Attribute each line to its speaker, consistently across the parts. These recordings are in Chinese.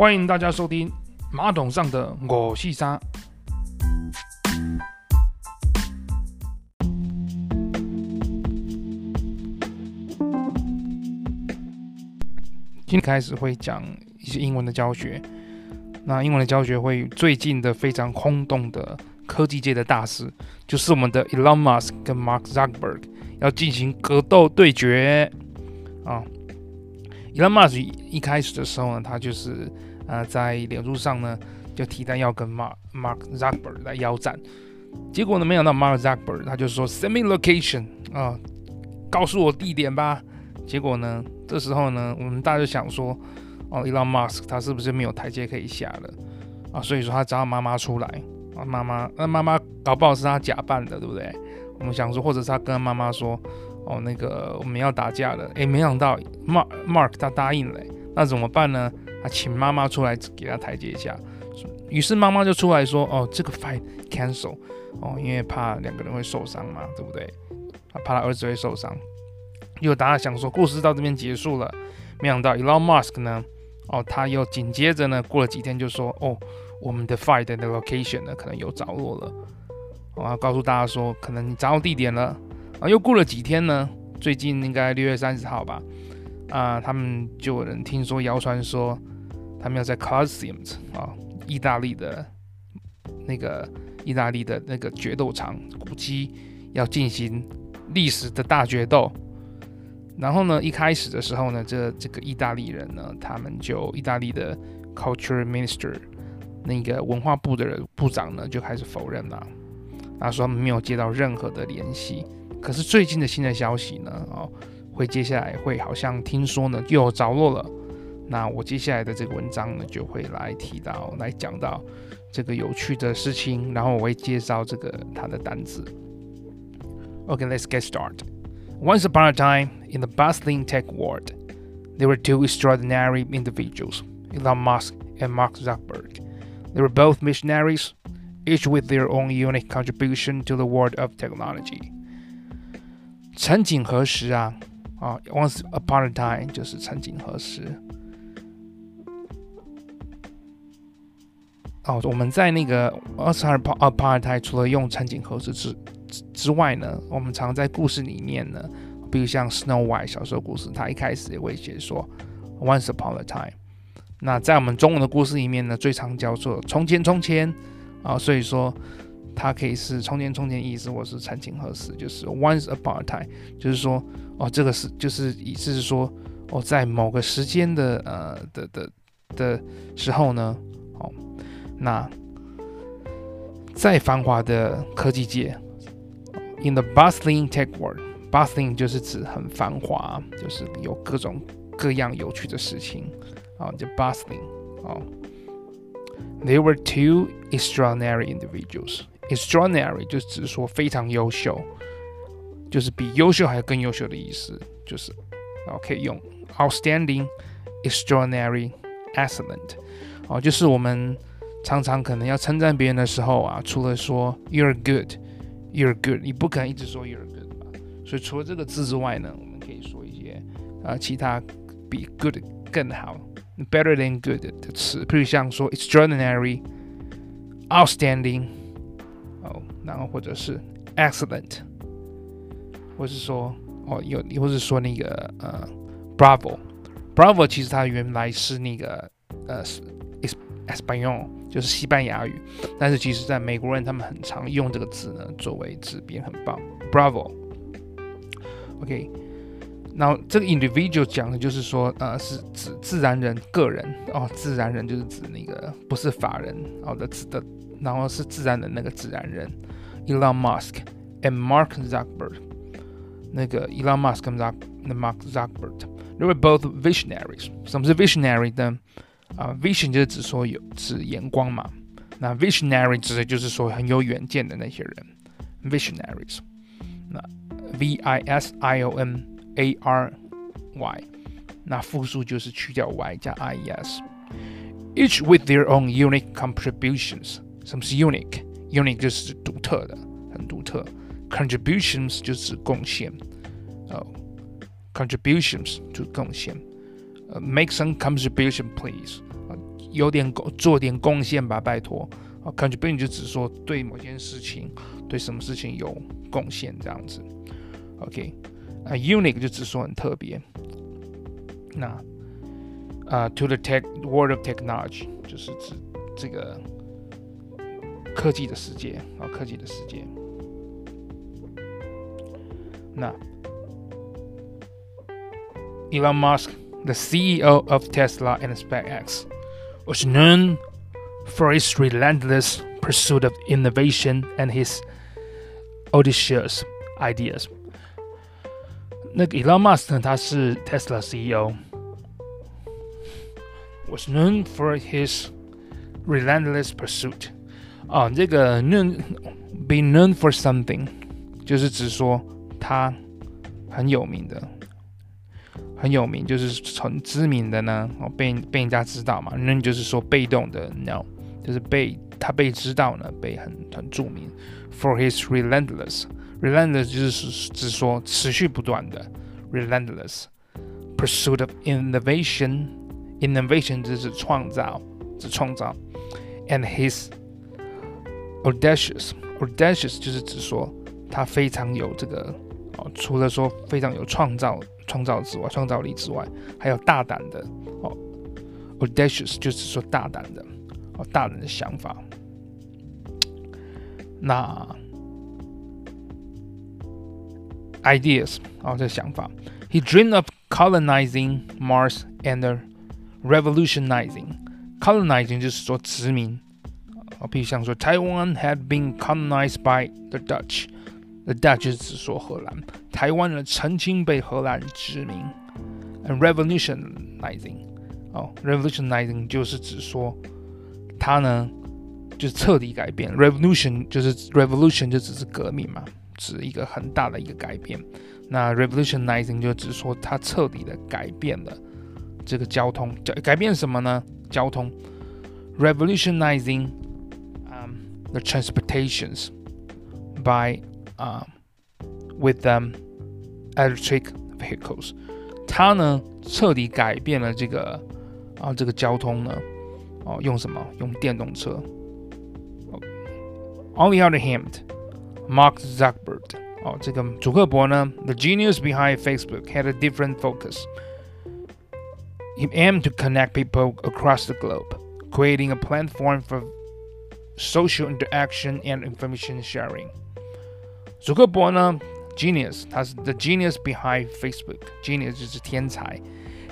Speaker 1: 欢迎大家收听马桶上的我细沙。今天开始会讲一些英文的教学。那英文的教学会最近的非常轰动的科技界的大事，就是我们的 Elon Musk 跟 Mark Zuckerberg 要进行格斗对决啊。Elon Musk 一开始的时候呢，他就是。啊，在脸书上呢，就提单要跟 Mark Mark Zuckerberg 来邀战，结果呢，没想到 Mark Zuckerberg 他就说 Send me location 啊，告诉我地点吧。结果呢，这时候呢，我们大家就想说，哦，Elon Musk 他是不是没有台阶可以下了啊？所以说他找妈妈出来啊，妈妈，那妈妈搞不好是他假扮的，对不对？我们想说，或者是他跟他妈妈说，哦，那个我们要打架了，诶，没想到 Mark Mark 他答应了，那怎么办呢？啊请妈妈出来给他台阶下，于是妈妈就出来说：“哦，这个 fight cancel，哦，因为怕两个人会受伤嘛，对不对？他怕他儿子会受伤。”又大家想说故事到这边结束了，没想到 Elon Musk 呢，哦，他又紧接着呢，过了几天就说：“哦，我们的 fight 的 location 呢，可能有着落了。”我要告诉大家说，可能你找到地点了。啊，又过了几天呢，最近应该六月三十号吧。啊，他们就有人听说谣传说，他们要在 Colosseum 啊，意大利的那个意大利的那个决斗场古迹要进行历史的大决斗。然后呢，一开始的时候呢，这这个意大利人呢，他们就意大利的 Culture Minister 那个文化部的人部长呢，就开始否认了，他说他们没有接到任何的联系。可是最近的新的消息呢，哦。会接下来会好像听说呢又有着落了，那我接下来的这个文章呢就会来提到来讲到这个有趣的事情，然后我会介绍这个它的单字。Okay, let's get started. Once upon a time, in the bustling tech world, there were two extraordinary individuals, Elon Musk and Mark Zuckerberg. They were both missionaries, each with their own unique contribution to the world of technology. 曾几何时啊！啊，Once upon a time 就是曾几何时。 哦，我们在那个 Once upon a time 除了用曾几何时之之外呢，我们常在故事里面呢，比如像 Snow White 小时候故事，它一开始也会写说 Once upon a time。那在我们中文的故事里面呢，最常叫做从前从前啊，所以说。它可以是从前从前意思，或是曾经何时，就是 once upon a time，就是说哦，这个是就是意思是说哦，在某个时间的呃的的的时候呢，哦，那在繁华的科技界，in the bustling tech world，bustling 就是指很繁华，就是有各种各样有趣的事情啊，就 bustling 哦，there were two extraordinary individuals。Extraordinary 就是指说非常优秀，就是比优秀还要更优秀的意思，就是然后可以用 outstanding、extraordinary、excellent 哦，就是我们 常常可能要称赞别人的时候啊，除了说 you're good、you're good，你不可能一直说 you're good 吧？所以除了这个字之外呢，我们可以说一些啊其他比 good 更好、better than good 的词，譬如像说 extraordinary、outstanding。哦，然后或者是 excellent，或是说哦有，或是说那个呃 bravo，bravo 其实它原来是那个呃 español，就是西班牙语，但是其实在美国人他们很常用这个字呢，作为指别很棒，bravo。OK，那这个 individual 讲的就是说呃是指自然人个人哦，自然人就是指那个不是法人哦的指的。然后是自然的那个自然人，Elon Musk and Mark Zuckerberg。那个 Elon Musk 跟 Mark Zuckerberg，they were both visionaries。什么是 visionary 呢？啊，vision 就是指说有指眼光嘛。那 visionary 指的就是说很有远见的那些人，visionaries。那 V I S I O N A R Y，那复数就是去掉 y 加 I E S。Each with their own unique contributions。什么是 unique？unique 就是独特的，很独特。contributions 就是贡献，哦、uh,，contributions 就是贡献。 Make some contribution please。啊，有点贡做点贡献吧，拜托啊 Contribution 就只说对某件事情，对什么事情有贡献这样子，OK，啊，unique 就只说很特别，那啊，to the tech world of technology 就是指这个科技的世界啊，科技的世界，那 Elon Musk。The CEO of Tesla and SpaceX was known for his relentless pursuit of innovation and his audacious ideas. 那个 Elon Musk 呢，他是 Tesla CEO, was known for his relentless pursuit. 啊，这个 known be known for something，就是指说他很有名的。 很有名，就是很知名的呢，哦，被被人家知道嘛，那就是说被动的，no，就是被他被知道呢，被很很著名。For his relentless，relentless 就是指说持续不断的，relentless pursuit of innovation，innovation 就是创造，是创造，and his audacious，audacious 就是指说他非常有这个，哦，除了说非常有创造。创造之外，创造力之外，还有大胆的哦，audacious 就是说大胆的哦，大胆的想法。那 ideas 哦，这想法，He dreamed of colonizing Mars and revolutionizing。colonizing 就是说殖民啊，比如像说，Taiwan had been colonized by the Dutch。The Dutch 就是指说荷兰， 台湾人曾经被荷兰殖民。And revolutionizing，哦，revolutionizing 就是指说，它呢就是彻底改变。Revolution 就是 revolution 就只是革命嘛，指一个很大的一个改变。那 revolutionizing 就指说它彻底的改变了这个交通，改改变什么呢？交通。revolutionizing，嗯，the transportations by 啊、uh,，with them electric vehicles，它呢彻底改变了这个啊这个交通呢，哦用什么？用电动车。On the other hand, Mark Zuckerberg，哦这个祖克伯呢，the genius behind Facebook had a different focus. He aimed to connect people across the globe, creating a platform for social interaction and information sharing. 祖克伯呢 ，genius，他是 the genius behind Facebook，genius 就是天才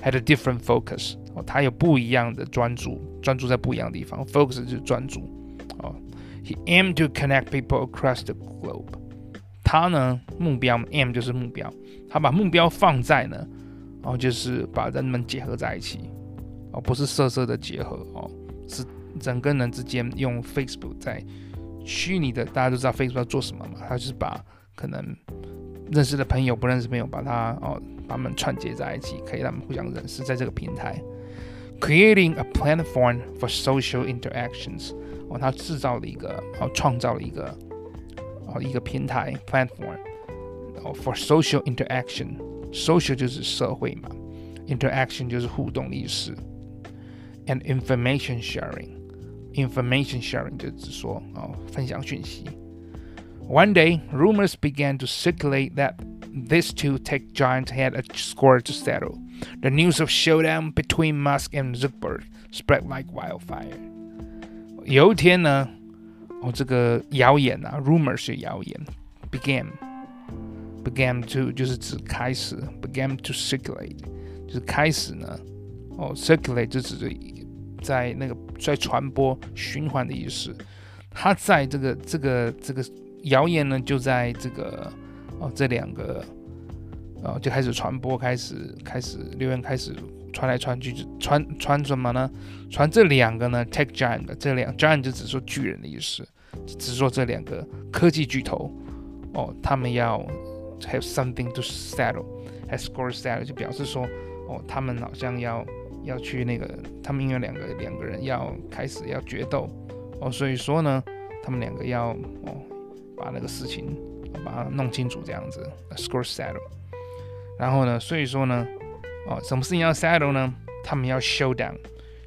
Speaker 1: ，had a different focus，哦，他有不一样的专注，专注在不一样的地方，focus 就是专注，哦，he aimed to connect people across the globe，他呢目标 aim 就是目标，他把目标放在呢，哦，就是把人们结合在一起，哦，不是色色的结合，哦，是整个人之间用 Facebook 在。虚拟的，大家都知道 Facebook 要做什么嘛？他就是把可能认识的朋友、不认识的朋友，把他哦，把他们串接在一起，可以让他们互相认识，在这个平台，creating a platform for social interactions。哦，他制造了一个，哦，创造了一个，哦，一个平台 platform，哦，for social interaction。social 就是社会嘛，interaction 就是互动意识，and information sharing。Information sharing 就是说哦，分享讯息。 One day, rumors began to circulate that these two tech giants had a score to settle. The news of showdown between Musk and Zuckerberg spread like wildfire. 有一天呢，哦，这个谣言啊，rumor 是谣言，began began to 就是指开始，began to circulate 就是开始呢，哦，circulate 就指着。在那个在传播循环的意思，他在这个这个这个 谣言呢，就在这个哦这两个哦就开始传播，开始开始留言开始传来传去，传传什么呢？传这两个呢？Tech giant 这两 giant 就只说巨人的意思，只说这两个科技巨头哦，他们要 have something to settle，has score settle 就表示说哦，他们好像要。要去那个，他们因为两个两个人要开始要决斗哦，所以说呢，他们两个要哦把那个事情把它弄清楚这样子，score settle。然后呢，所以说呢，哦，什么事情要 settle 呢？他们要 show down。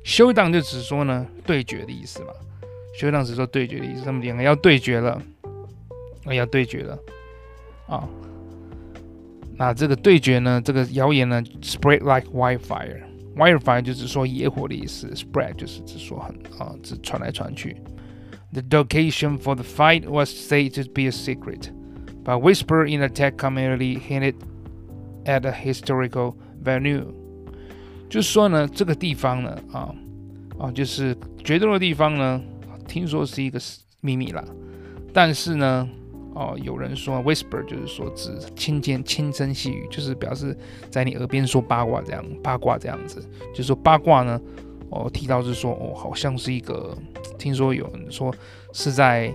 Speaker 1: Showdown 就只说呢对决的意思嘛，Showdown 只说对决的意思，他们两个要对决了，要对决了啊。那这个对决呢，这个谣言呢，spread like wildfire，wildfire 就是说野火的意思，spread 就是指说很啊，只传来传去。The location for the fight was said to be a secret, but whisper in the tech community hinted at a historical venue。就是说呢，这个地方呢，啊啊，就是决斗的地方呢，听说是一个秘密啦，但是呢。哦，有人说 whisper 就是说指轻间轻声细语，就是表示在你耳边说八卦这样八卦这样子，就是说八卦呢，哦提到是说哦，好像是一个听说有人说是在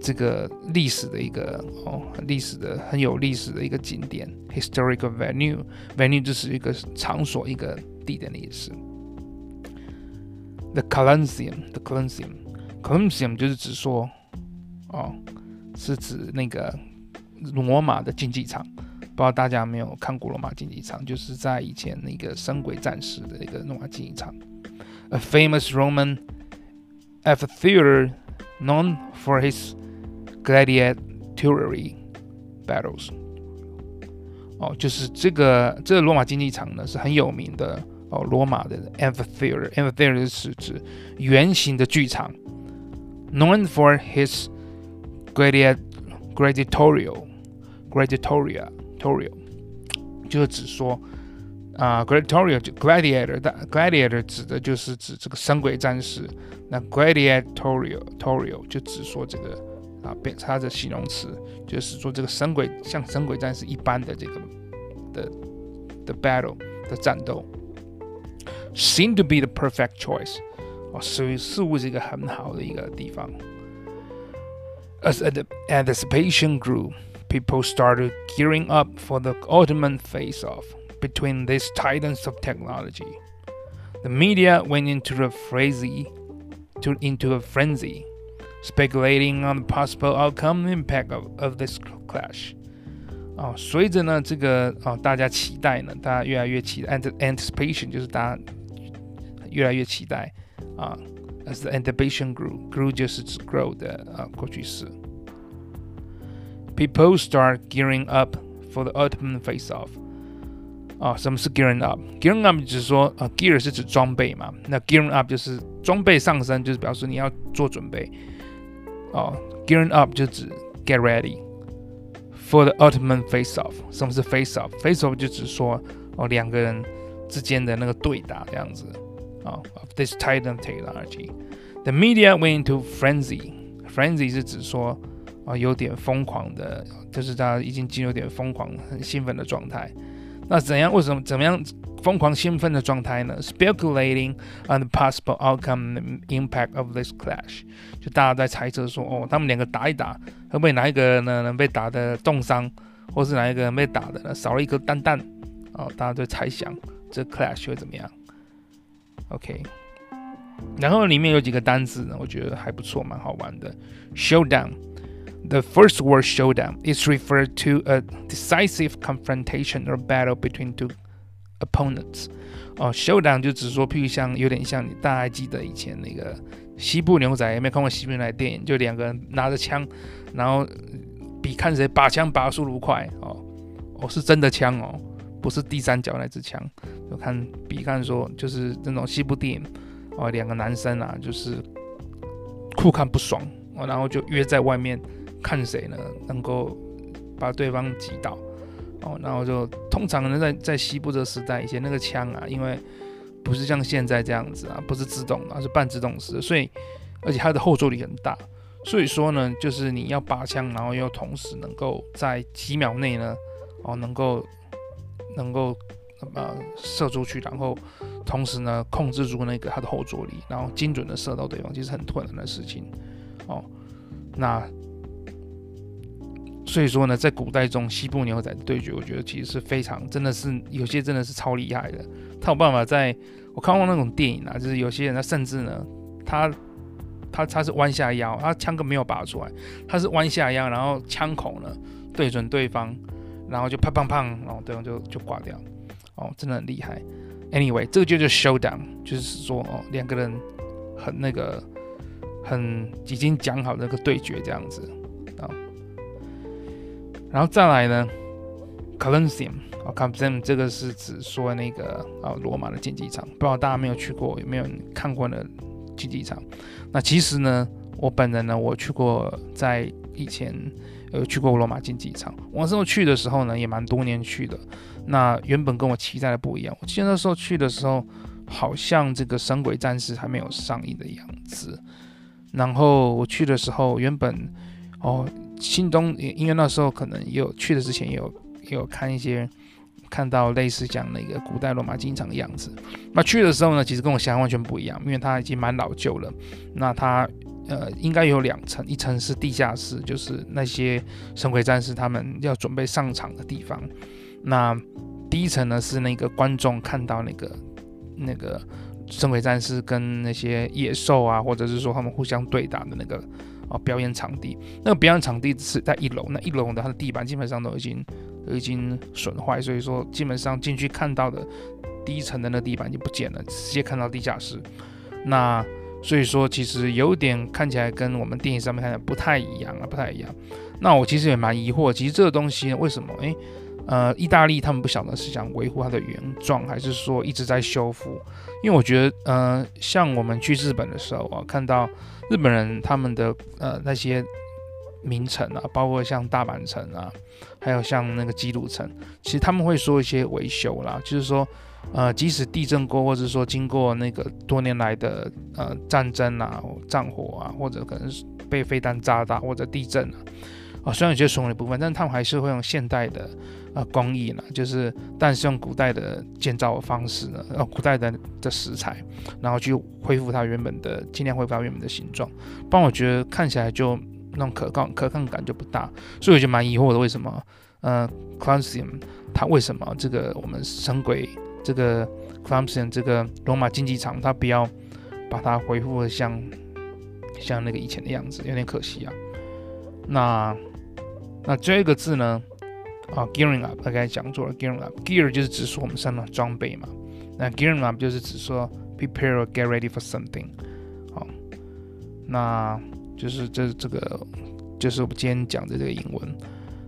Speaker 1: 这个历史的一个哦历史的很有历史的一个景点 historical venue venue 就是一个场所一个地点的意思。The Colosseum the Colosseum Colosseum 就是指说哦。是指那个罗马的竞技场，不知道大家有没有看过罗马竞技场？就是在以前那个神鬼战士的那个罗马竞技场 ，a famous Roman amphitheater known for his gladiatorial battles。哦，就是这个这个罗马竞技场呢是很有名的哦，罗马的 amphitheater，amphitheater 是指圆形的剧场，known for his gladiatorial，gladiatorial，gladiatorial，就是指说 啊，gladiatorial 就 gladiator，但 gladiator 指的就是指这个神鬼战士。那 gladiatorial，torial 就指说这个啊，变它的形容词就是说这个神鬼像神鬼战士一般的这个的的 battle 的战斗，seem to be the perfect choice，哦，似似乎是一个很好的一个地方。As anticipation grew, people started gearing up for the ultimate face-off between these titans of technology. The media went into a frenzy, to, into a frenzy, speculating on the possible outcome and impact of, of this clash. 哦，随着呢这个哦，大家期待呢，大家越来越期待，anticipation 就是大家越来越期待啊。As the anticipation grew, grew 就是指 grow 的啊过去式。People start gearing up for the ultimate face-off。 啊，什么是 gearing up？gearing up 就是说啊，gear 是指装备嘛，那 gearing up 就是装备上升，就是表示你要做准备。哦，gearing up 就指 get ready for the ultimate face-off。什么是 face-off？face-off 就指说哦，两个人之间的那个对打这样子。啊，of this titan technology。The media went into frenzy。frenzy 是指说啊，有点疯狂的，就是大家已经进入点疯狂、很兴奋的状态。那怎样？为什么？怎么样疯狂兴奋的状态呢？Speculating on the possible outcome impact of this clash。就大家在猜测说，哦，他们两个打一打，会不会哪一个呢能被打的重伤，或是哪一个人被打的呢少了一颗蛋蛋？哦，大家都猜想这 clash 会怎么样？OK。然后里面有几个单字呢，我觉得还不错，蛮好玩的。Showdown。The first word showdown is referred to a decisive confrontation or battle between two opponents。哦，showdown 就只是说，譬如像有点像你大家记得以前那个西部牛仔，有没有看过西部牛仔电影？就两个人拿着枪，然后比看谁拔枪拔速度快。哦，哦，是真的枪哦，不是第三角那支枪。就看比看说，就是那种西部电影。哦，两个男生啊，就是酷看不爽，哦，然后就约在外面。看谁呢能够把对方击倒哦，然后就通常呢在在西部这个时代，以前那个枪啊，因为不是像现在这样子啊，不是自动的，而是半自动式的，所以而且它的后坐力很大，所以说呢，就是你要拔枪，然后又同时能够在几秒内呢，哦，能够能够呃射出去，然后同时呢控制住那个它的后坐力，然后精准的射到对方，其实很困难的事情哦，那。所以说呢，在古代中，西部牛仔的对决，我觉得其实是非常，真的是有些真的是超厉害的。他有办法在，我看过那种电影啊，就是有些人他甚至呢，他他他是弯下腰，他枪根没有拔出来，他是弯下腰，然后枪口呢对准对方，然后就砰砰砰，然后对方就就挂掉。哦，真的很厉害。Anyway，这个就叫 showdown，就是说哦，两个人很那个，很已经讲好那个对决这样子。然后再来呢，Colosseum，哦，Colosseum 这个是指说那个啊罗马的竞技场，不知道大家没有去过，有没有看过的竞技场？那其实呢，我本人呢，我去过，在以前有去过罗马竞技场。我那时候去的时候呢，也蛮多年去的。那原本跟我期待的不一样。我记得那时候去的时候，好像这个《神鬼战士》还没有上映的样子。然后我去的时候，原本哦，心中因为那时候可能也有去的之前也有也有看一些看到类似讲那个古代罗马竞技场的样子。那去的时候呢，其实跟我想象完全不一样，因为它已经蛮老旧了。那它呃应该有两层，一层是地下室，就是那些神鬼战士他们要准备上场的地方。那第一层呢是那个观众看到那个那个神鬼战士跟那些野兽啊，或者是说他们互相对打的那个啊表演场地。那个表演场地是在一楼，那一楼的它的地板基本上都已经都已经损坏，所以说基本上进去看到的第一层的那地板就不见了，直接看到地下室。那所以说其实有点看起来跟我们电影上面看的不太一样啊，不太一样。那我其实也蛮疑惑，其实这个东西为什么诶？呃，意大利他们不晓得是想维护它的原状，还是说一直在修复？因为我觉得，呃，像我们去日本的时候啊，看到日本人他们的呃那些名城啊，包括像大阪城啊，还有像那个基督城，其实他们会说一些维修啦，就是说，呃，即使地震过，或者说经过那个多年来的呃战争啊、战火啊，或者可能被飞弹炸到或者地震啊，啊、虽然有些损毁的部分，但他们还是会用现代的。呃，工艺呢，就是但是用古代的建造的方式呢，呃，古代的的石材，然后去恢复它原本的，尽量恢复它原本的形状。不然我觉得看起来就那种可抗可抗感就不大，所以我就蛮疑惑的，为什么呃，Colosseum 它为什么这个我们神鬼这个 Colosseum 这个罗马竞技场，它不要把它恢复的像像那个以前的样子，有点可惜啊。那那这个字呢？啊，gearing up，他刚才讲错了，gearing up，gear 就是指说我们身上的装备嘛，那 gearing up 就是指说 prepare or get ready for something，好，那就是这这个就是我们今天讲的这个英文。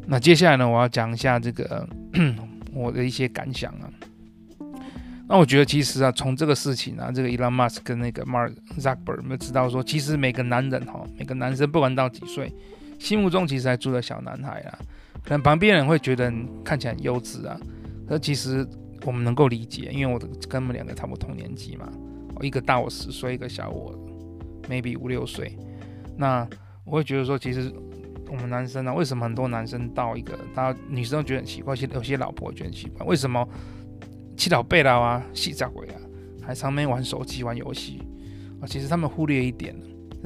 Speaker 1: 那接下来呢，我要讲一下这个 我的一些感想啊。那我觉得其实啊，从这个事情啊，这个 Elon Musk 跟那个 Mark Zuckerberg 有没有知道说，其实每个男人哈，每个男生不管到几岁，心目中其实还住着小男孩啊。可能旁边人会觉得看起来很幼稚啊，可其实我们能够理解，因为我跟他们两个差不多同年纪嘛，一个大我十岁，一个小我 maybe 五六岁。那我会觉得说，其实我们男生呢、啊，为什么很多男生到一个，大家女生都觉得很奇怪，其实有些老婆觉得很奇怪，为什么七老八老啊，细杂鬼啊，还上面玩手机、玩游戏啊？其实他们忽略一点，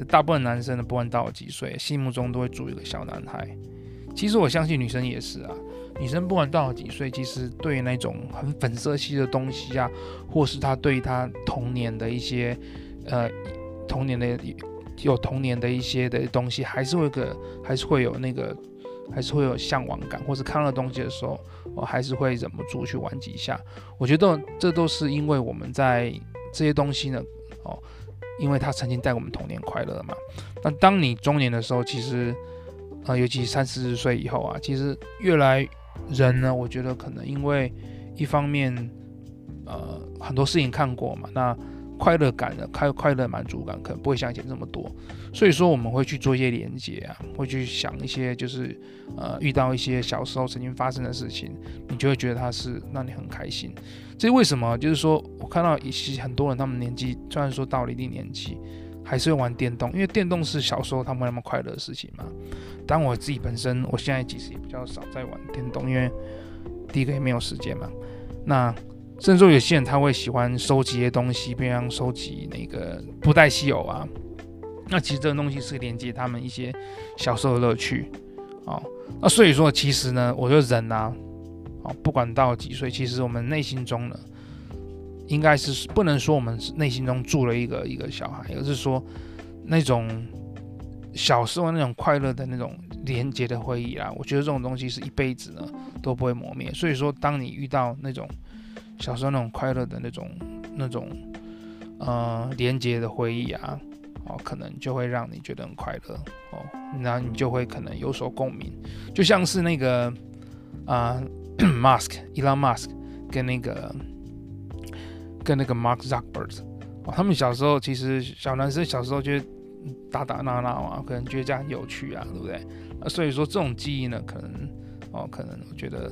Speaker 1: 大部分男生呢，不管到了几岁，心目中都会住一个小男孩。其实我相信女生也是啊，女生不管到了几岁，其实对那种很粉色系的东西啊，或是她对她童年的一些，呃，童年的有童年的一些的东西，还是会个，还是会有那个，还是会有向往感，或是看到东西的时候，我还是会忍不住去玩几下。我觉得这都是因为我们在这些东西呢，哦，因为他曾经带我们童年快乐嘛。那当你中年的时候，其实。啊，尤其三四十岁以后啊，其实越来人呢，我觉得可能因为一方面，呃，很多事情看过嘛，那快乐感的快快乐满足感可能不会像以前这么多，所以说我们会去做一些连接啊，会去想一些就是呃遇到一些小时候曾经发生的事情，你就会觉得它是让你很开心。这是为什么？就是说我看到一些很多人，他们年纪虽然说到了一定年纪。还是会玩电动，因为电动是小时候他们那么快乐的事情嘛。但我自己本身，我现在其实也比较少在玩电动，因为第一个也没有时间嘛。那甚至说有些人他会喜欢收集一些东西，比方收集那个布袋戏偶啊。那其实这个东西是连接他们一些小时候的乐趣哦。那所以说，其实呢，我觉得人啊，哦，不管到几岁，其实我们内心中呢。应该是不能说我们内心中住了一个一个小孩，而是说那种小时候那种快乐的那种连接的回忆啊。我觉得这种东西是一辈子呢都不会磨灭。所以说，当你遇到那种小时候那种快乐的那种那种呃连接的回忆啊，哦，可能就会让你觉得很快乐哦，那你就会可能有所共鸣，就像是那个啊、呃、，Mask Elon Musk 跟那个跟那个 Mark Zuckerberg，哦，他们小时候其实小男生小时候就打打闹闹啊，可能觉得这样很有趣啊，对不对？所以说这种记忆呢，可能哦，可能我觉得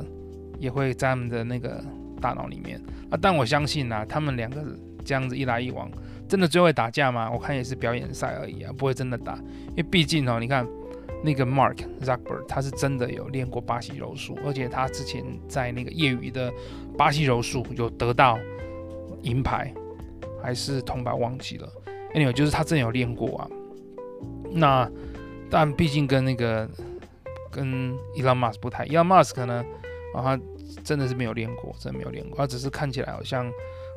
Speaker 1: 也会在他们的那个。大脑里面啊，但我相信啊，他们两个这样子一来一往，真的最会打架吗？我看也是表演赛而已啊，不会真的打，因为毕竟哦，你看那个 Mark Zuckerberg，他是真的有练过巴西柔术，而且他之前在那个业余的巴西柔术有得到银牌还是铜牌，忘记了。Anyway，就是他真的有练过啊。那但毕竟跟那个跟 Elon Musk 不太，Elon Musk 呢啊他。真的是没有练过，真的没有练过。他只是看起来好像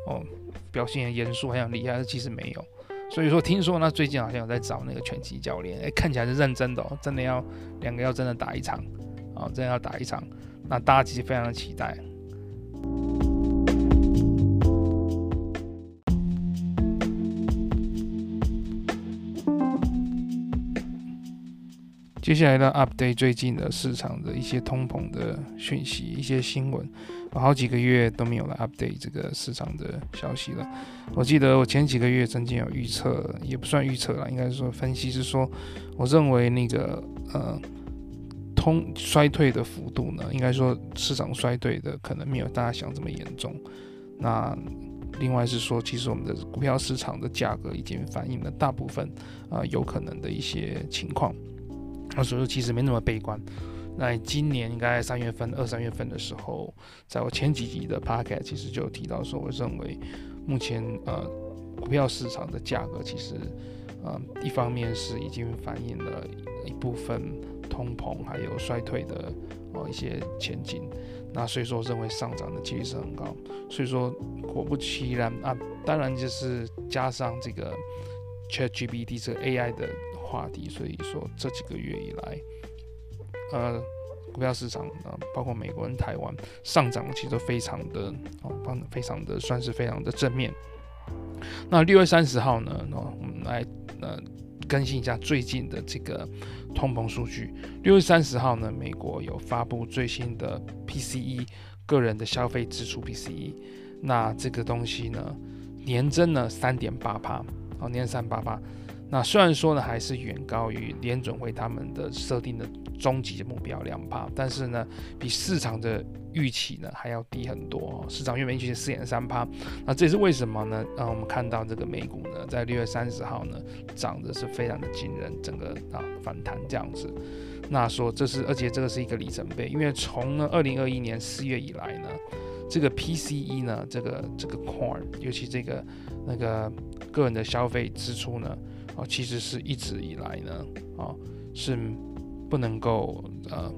Speaker 1: 哦，表现很严肃，很厉害，但其实没有。所以说，听说他最近好像有在找那个拳击教练，哎，看起来是认真的哦，真的要两个要真的打一场啊，真的要打一场。那大家其实非常的期待。接下来的 update 最近的市场的一些通膨的讯息，一些新闻，我好几个月都没有来 update 这个市场的消息了。我记得我前几个月曾经有预测，也不算预测了，应该是说分析是说，我认为那个呃通衰退的幅度呢，应该说市场衰退的可能没有大家想这么严重。那另外是说，其实我们的股票市场的价格已经反映了大部分啊、有可能的一些情况。那所以说其实没那么悲观。那今年应该三月份、二三月份的时候，在我前几集的 podcast 其实就提到说，我认为目前呃股票市场的价格其实呃一方面是已经反映了一部分通膨还有衰退的呃一些前景。那所以说认为上涨的几率是很高。所以说果不其然啊，当然就是加上这个 ChatGPT 这个 AI 的。话题，所以说这几个月以来，呃，股票市场啊，包括美国跟台湾上涨，其实都非常的哦，非常的算是非常的正面。那六月三十号呢，那我们来呃更新一下最近的这个通膨数据。六月三十号呢，美国有发布最新的 PCE 个人的消费支出 PCE，那这个东西呢，年增了三点八趴，哦，年三八八。那虽然说呢，还是远高于联准会他们的设定的终极目标两趴，但是呢，比市场的预期呢还要低很多。市场原本预期四点三趴，那这也是为什么呢？让我们看到这个美股呢，在六月三十号呢，涨的是非常的惊人，整个啊反弹这样子。那说这是，而且这个是一个里程碑，因为从呢二零二一年四月以来呢，这个 PCE 呢，这个这个 Core，尤其这个那个个人的消费支出呢。啊，其实是一直以来呢，啊，是不能够呃，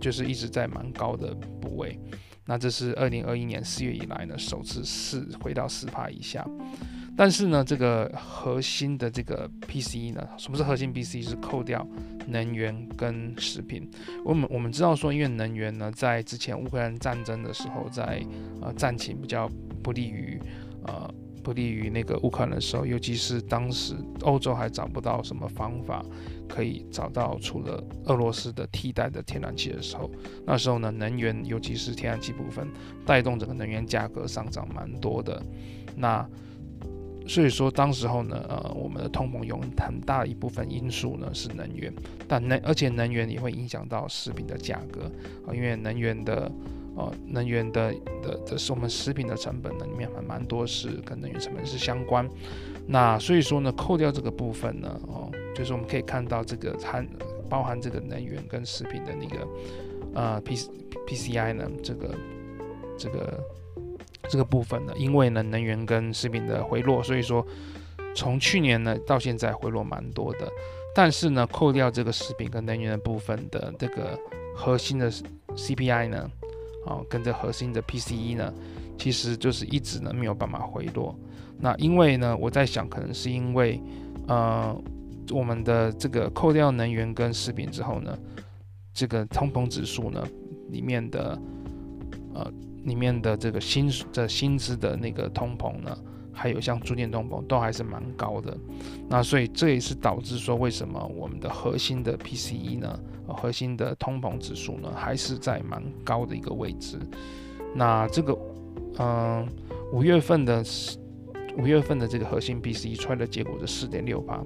Speaker 1: 就是一直在蛮高的部位。那这是二零二一年四月以来呢，首次是回到四帕以下。但是呢，这个核心的这个 P C 呢，什么是核心 PC？是扣掉能源跟食品。我们我们知道说，因为能源呢，在之前乌克兰战争的时候，在呃战情比较不利于呃。不利于那个乌克兰的时候，尤其是当时欧洲还找不到什么方法可以找到除了俄罗斯的替代的天然气的时候，那时候呢，能源尤其是天然气部分带动整个能源价格上涨蛮多的。那所以说当时候呢，呃，我们的通膨有很大一部分因素呢是能源，但能而且能源也会影响到食品的价格啊，因为能源的。哦，能源的的的是我们食品的成本呢，里面还蛮多是跟能源成本是相关。那所以说呢，扣掉这个部分呢，哦，就是我们可以看到这个含包含这个能源跟食品的那个呃 P PCI 呢，这个这个这个部分呢，因为呢能源跟食品的回落，所以说从去年呢到现在回落蛮多的。但是呢，扣掉这个食品跟能源的部分的这个核心的 CPI 呢。哦，跟着核心的 PCE 呢，其实就是一直呢没有办法回落。那因为呢，我在想，可能是因为，呃，我们的这个扣掉能源跟食品之后呢，这个通膨指数呢里面的，呃，里里面的这个薪的薪资的那个通膨呢，还有像租金通膨都还是蛮高的。那所以这也是导致说为什么我们的核心的 PCE 呢，核心的通膨指数呢，还是在蛮高的一个位置。那这个，嗯，五月份的五月份的这个核心 PCE 出来的结果是四点六八。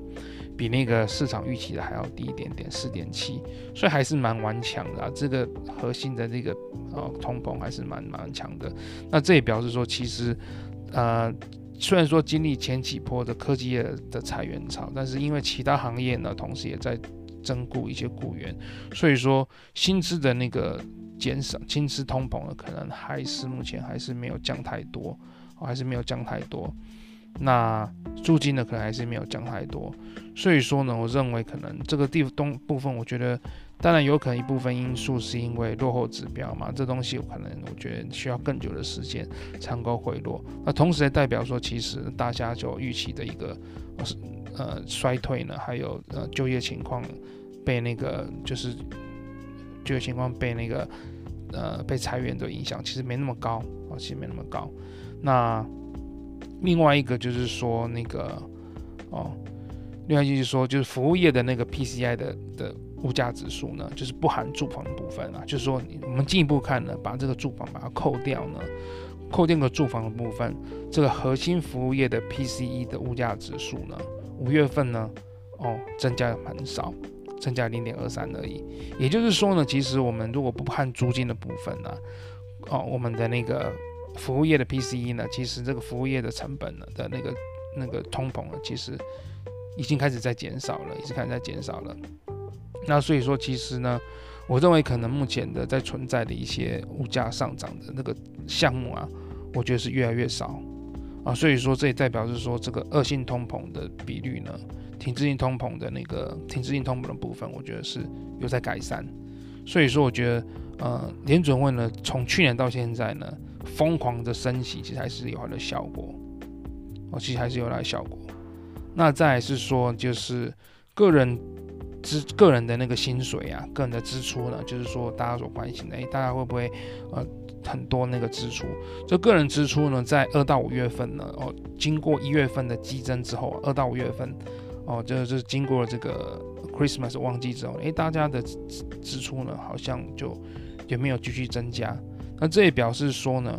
Speaker 1: 比那个市场预期的还要低一点点，四点七，所以还是蛮顽强的啊。这个核心的这个呃通膨还是蛮蛮强的。那这也表示说，其实呃虽然说经历前几波的科技业的裁员潮，但是因为其他行业呢，同时也在增雇一些雇员，所以说薪资的那个减少，薪资通膨呢，可能还是目前还是没有降太多，还是没有降太多。那租金呢，可能还是没有降太多，所以说呢，我认为可能这个地东部分，我觉得当然有可能一部分因素是因为落后指标嘛，这东西有可能我觉得需要更久的时间才能够回落。那同时也代表说，其实大家就预期的一个呃衰退呢，还有呃就业情况被那个就是就业情况被那个呃被裁员的影响，其实没那么高啊，其实没那么高。那另外一个就是说那个哦，另外就是说就是服务业的那个 PCI 的的物价指数呢，就是不含住房的部分啊，就是说我们进一步看呢，把这个住房把它扣掉呢，扣掉个住房的部分，这个核心服务业的 PCE 的物价指数呢，五月份呢哦增加很少，增加零点二三而已。也就是说呢，其实我们如果不含租金的部分呢，哦我们的那个。服务业的 PCE 呢，其实这个服务业的成本呢的那个那个通膨呢，其实已经开始在减少了，已经开始在减少了。那所以说，其实呢，我认为可能目前的在存在的一些物价上涨的那个项目啊，我觉得是越来越少啊。所以说，这也代表是说，这个恶性通膨的比率呢，停滞性通膨的那个停滞性通膨的部分，我觉得是有在改善。所以说，我觉得呃，联准会呢，从去年到现在呢。疯狂的升息，其实还是有它的效果，哦，其实还是有它的效果。那再来是说，就是个人支个人的那个薪水啊，个人的支出呢，就是说大家所关心的，诶，大家会不会呃很多那个支出？这个人支出呢，在二到五月份呢，哦，经过一月份的激增之后，二到五月份，哦，就是经过了这个 Christmas 旺季之后，诶，大家的支支出呢，好像就也没有继续增加。那这也表示说呢，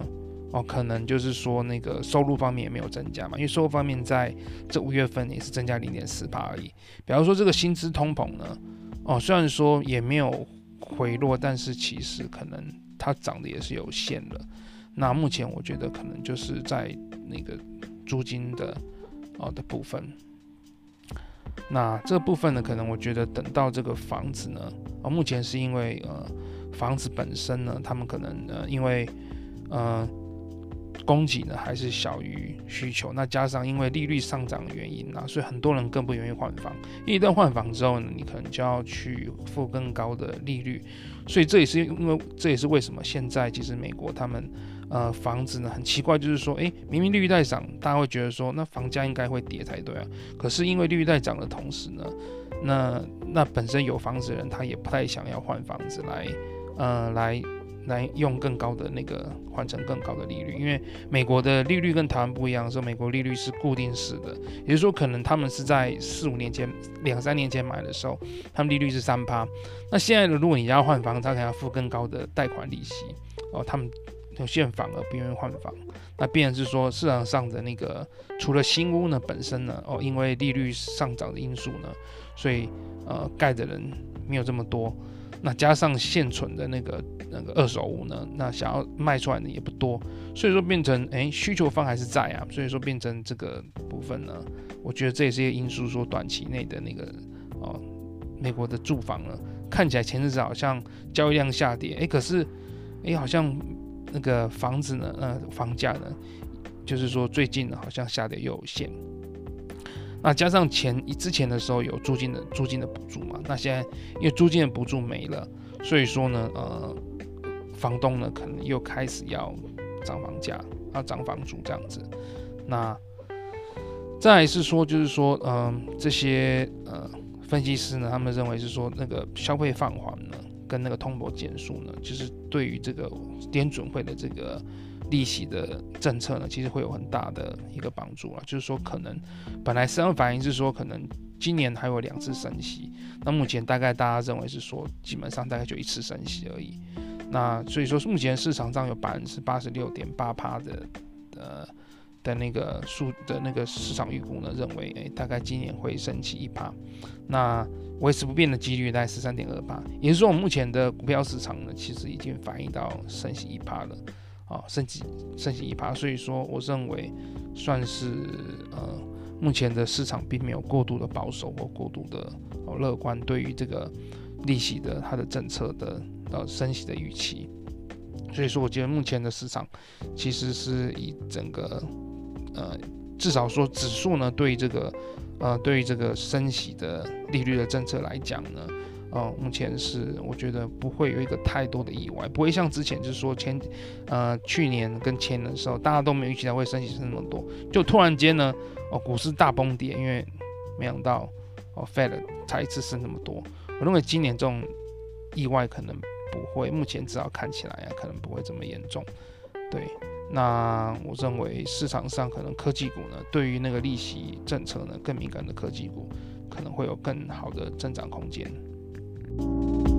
Speaker 1: 哦，可能就是说那个收入方面也没有增加嘛，因为收入方面在这五月份也是增加零点四八而已。比方说这个薪资通膨呢，哦，虽然说也没有回落，但是其实可能它涨的也是有限的。那目前我觉得可能就是在那个租金的哦的部分，那这部分呢，可能我觉得等到这个房子呢，哦，目前是因为呃。房子本身呢，他们可能呃，因为呃供给呢还是小于需求，那加上因为利率上涨的原因啊，所以很多人更不愿意换房。一旦换房之后呢，你可能就要去付更高的利率，所以这也是因为这也是为什么现在其实美国他们呃房子呢很奇怪，就是说诶，明明利率在涨，大家会觉得说那房价应该会跌才对啊，可是因为利率在涨的同时呢，那那本身有房子的人他也不太想要换房子来。呃，来来用更高的那个换成更高的利率，因为美国的利率跟台湾不一样，说美国利率是固定式的，也就是说，可能他们是在四五年前、两三年前买的时候，他们利率是三趴，那现在的如果你要换房，他可能要付更高的贷款利息哦，他们有些人反而不愿意换房，那变然是说市场上的那个除了新屋呢本身呢，哦，因为利率上涨的因素呢，所以呃盖的人没有这么多。那加上现存的那个那个二手屋呢，那想要卖出来的也不多，所以说变成哎、需求方还是在啊，所以说变成这个部分呢，我觉得这也是一个因素，说短期内的那个哦，美国的住房呢，看起来前阵子好像交易量下跌，哎、可是哎、好像那个房子呢，呃房价呢，就是说最近呢好像下跌又有限。那加上前之前的时候有租金的租金的补助嘛，那现在因为租金的补助没了，所以说呢，呃，房东呢可能又开始要涨房价，要涨房租这样子。那再是说，就是说，嗯、这些呃分析师呢，他们认为是说那个消费放缓呢，跟那个通膨减速呢，就是对于这个联准会的这个利息的政策呢，其实会有很大的一个帮助啊。就是说，可能本来市场反应是说，可能今年还有两次升息，那目前大概大家认为是说，基本上大概就一次升息而已。那所以说，目前市场上有百分之八十六点八趴的呃的那个数的那个市场预估呢，认为诶、大概今年会升息一趴。那维持不变的几率大概十三点二趴，也就是说，我们目前的股票市场呢，其实已经反映到升息一趴了，啊，升息升息一趴，所以说，我认为算是呃，目前的市场并没有过度的保守或过度的乐观，对于这个利息的它的政策的呃升息的预期，所以说，我觉得目前的市场其实是以整个呃，至少说指数呢，对于这个。呃，对于这个升息的利率的政策来讲呢，呃，目前是我觉得不会有一个太多的意外，不会像之前就是说前，呃，去年跟前年的时候，大家都没有预期到会升息升那么多，就突然间呢，哦，股市大崩跌，因为没想到哦，Fed 才一次升那么多。我认为今年这种意外可能不会，目前至少看起来啊，可能不会这么严重，对。那我认为市场上可能科技股呢，对于那个利息政策呢更敏感的科技股，可能会有更好的增长空间。you